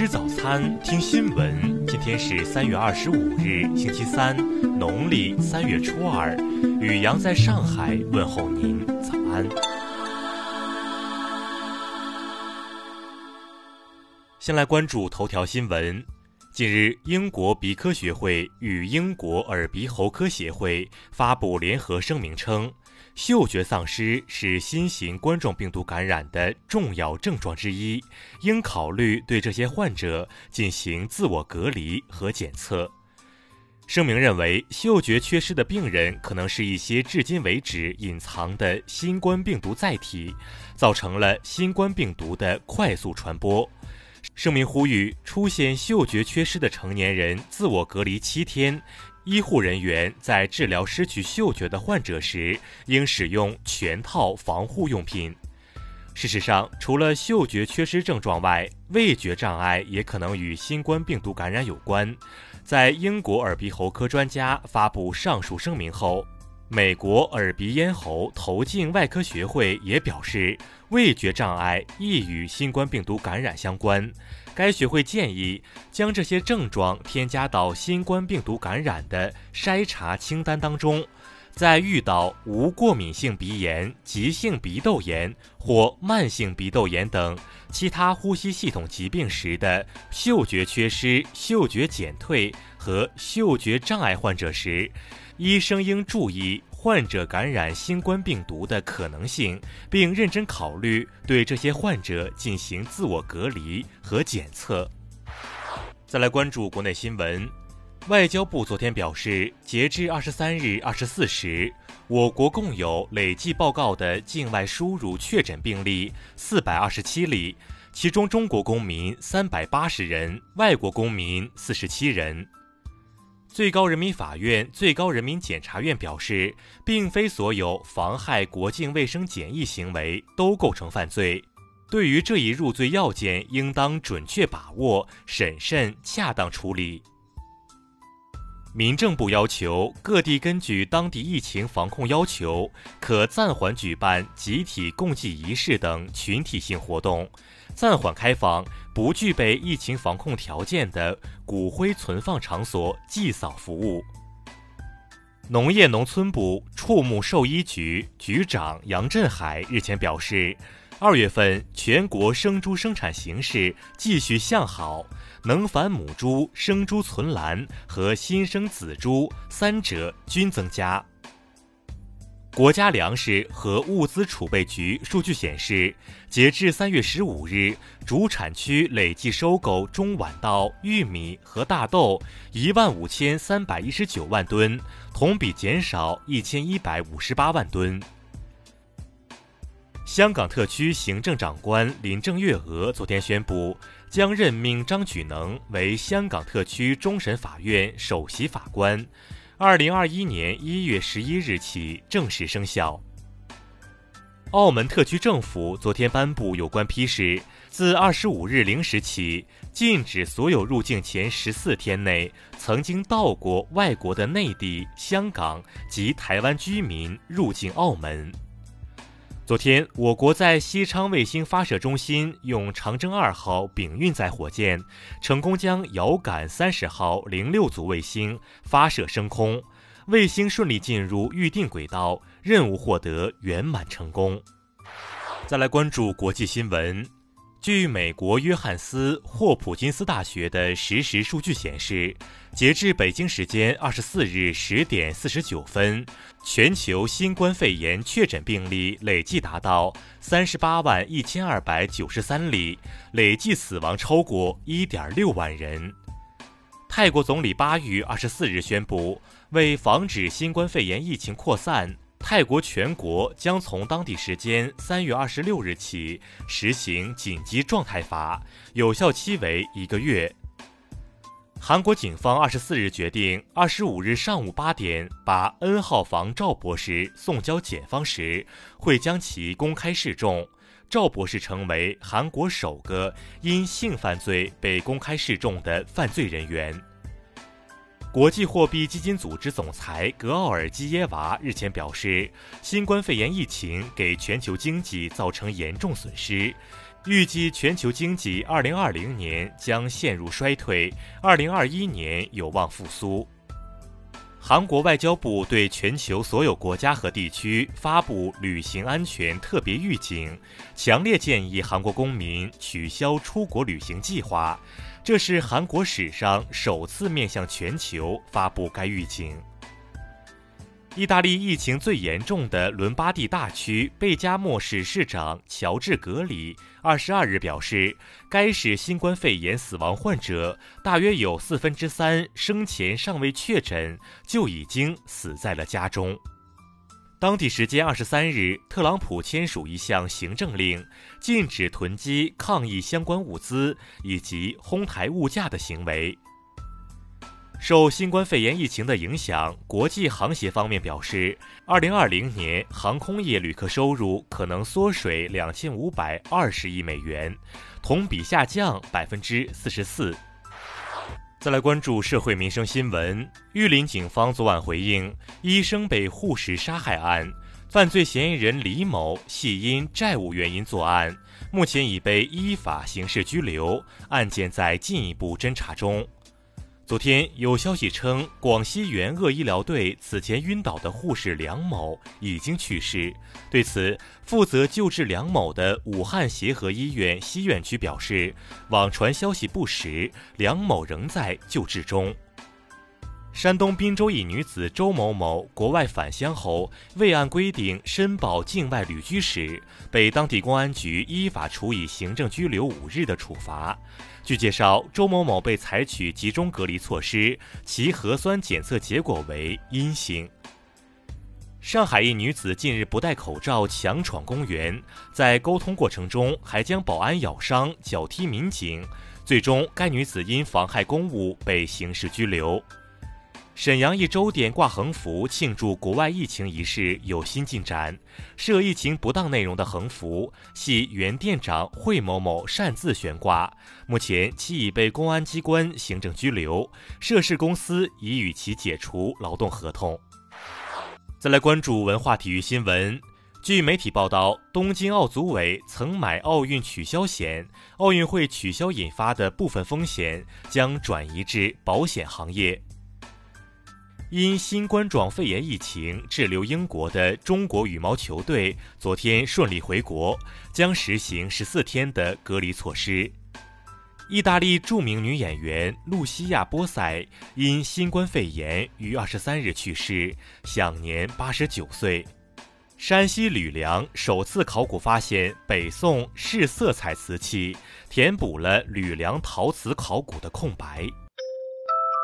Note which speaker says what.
Speaker 1: 吃早餐，听新闻。今天是三月二十五日，星期三，农历三月初二。雨阳在上海问候您，早安。先来关注头条新闻。近日，英国鼻科学会与英国耳鼻喉科协会发布联合声明称。嗅觉丧失是新型冠状病毒感染的重要症状之一，应考虑对这些患者进行自我隔离和检测。声明认为，嗅觉缺失的病人可能是一些至今为止隐藏的新冠病毒载体，造成了新冠病毒的快速传播。声明呼吁，出现嗅觉缺失的成年人自我隔离七天。医护人员在治疗失去嗅觉的患者时，应使用全套防护用品。事实上，除了嗅觉缺失症状外，味觉障碍也可能与新冠病毒感染有关。在英国耳鼻喉科专家发布上述声明后，美国耳鼻咽喉头颈外科学会也表示，味觉障碍亦与新冠病毒感染相关。该学会建议将这些症状添加到新冠病毒感染的筛查清单当中。在遇到无过敏性鼻炎、急性鼻窦炎或慢性鼻窦炎等其他呼吸系统疾病时的嗅觉缺失、嗅觉减退和嗅觉障碍患者时，医生应注意。患者感染新冠病毒的可能性，并认真考虑对这些患者进行自我隔离和检测。再来关注国内新闻，外交部昨天表示，截至二十三日二十四时，我国共有累计报告的境外输入确诊病例四百二十七例，其中中国公民三百八十人，外国公民四十七人。最高人民法院、最高人民检察院表示，并非所有妨害国境卫生检疫行为都构成犯罪。对于这一入罪要件，应当准确把握、审慎恰当处理。民政部要求各地根据当地疫情防控要求，可暂缓举办集体共祭仪式等群体性活动。暂缓开放不具备疫情防控条件的骨灰存放场所祭扫服务。农业农村部畜牧兽医局局长杨振海日前表示，二月份全国生猪生产形势继续向好，能繁母猪、生猪存栏和新生仔猪三者均增加。国家粮食和物资储备局数据显示，截至三月十五日，主产区累计收购中晚稻、玉米和大豆一万五千三百一十九万吨，同比减少一千一百五十八万吨。香港特区行政长官林郑月娥昨天宣布，将任命张举能为香港特区终审法院首席法官。二零二一年一月十一日起正式生效。澳门特区政府昨天颁布有关批示，自二十五日零时起，禁止所有入境前十四天内曾经到过外国的内地、香港及台湾居民入境澳门。昨天，我国在西昌卫星发射中心用长征二号丙运载火箭，成功将遥感三十号零六组卫星发射升空，卫星顺利进入预定轨道，任务获得圆满成功。再来关注国际新闻。据美国约翰斯霍普金斯大学的实时数据显示，截至北京时间二十四日十点四十九分，全球新冠肺炎确诊病例累计达到三十八万一千二百九十三例，累计死亡超过一点六万人。泰国总理巴育二十四日宣布，为防止新冠肺炎疫情扩散。泰国全国将从当地时间三月二十六日起实行紧急状态法，有效期为一个月。韩国警方二十四日决定，二十五日上午八点把 N 号房赵博士送交检方时，会将其公开示众。赵博士成为韩国首个因性犯罪被公开示众的犯罪人员。国际货币基金组织总裁格奥尔基耶娃日前表示，新冠肺炎疫情给全球经济造成严重损失，预计全球经济2020年将陷入衰退，2021年有望复苏。韩国外交部对全球所有国家和地区发布旅行安全特别预警，强烈建议韩国公民取消出国旅行计划。这是韩国史上首次面向全球发布该预警。意大利疫情最严重的伦巴第大区贝加莫市市长乔治·格里二十二日表示，该市新冠肺炎死亡患者大约有四分之三生前尚未确诊，就已经死在了家中。当地时间二十三日，特朗普签署一项行政令，禁止囤积抗疫相关物资以及哄抬物价的行为。受新冠肺炎疫情的影响，国际航协方面表示，二零二零年航空业旅客收入可能缩水两千五百二十亿美元，同比下降百分之四十四。再来关注社会民生新闻，玉林警方昨晚回应医生被护士杀害案，犯罪嫌疑人李某系因债务原因作案，目前已被依法刑事拘留，案件在进一步侦查中。昨天有消息称，广西援鄂医疗队此前晕倒的护士梁某已经去世。对此，负责救治梁某的武汉协和医院西院区表示，网传消息不实，梁某仍在救治中。山东滨州一女子周某某国外返乡后未按规定申报境外旅居史，被当地公安局依法处以行政拘留五日的处罚。据介绍，周某某被采取集中隔离措施，其核酸检测结果为阴性。上海一女子近日不戴口罩强闯公园，在沟通过程中还将保安咬伤、脚踢民警，最终该女子因妨害公务被刑事拘留。沈阳一粥店挂横幅庆祝国外疫情一事有新进展，涉疫情不当内容的横幅系原店长惠某某擅自悬挂，目前其已被公安机关行政拘留，涉事公司已与其解除劳动合同。再来关注文化体育新闻，据媒体报道，东京奥组委曾买奥运取消险，奥运会取消引发的部分风险将转移至保险行业。因新冠状肺炎疫情滞留英国的中国羽毛球队昨天顺利回国，将实行十四天的隔离措施。意大利著名女演员露西亚·波塞因新冠肺炎于二十三日去世，享年八十九岁。山西吕梁首次考古发现北宋式色彩瓷器，填补了吕梁陶瓷考古的空白。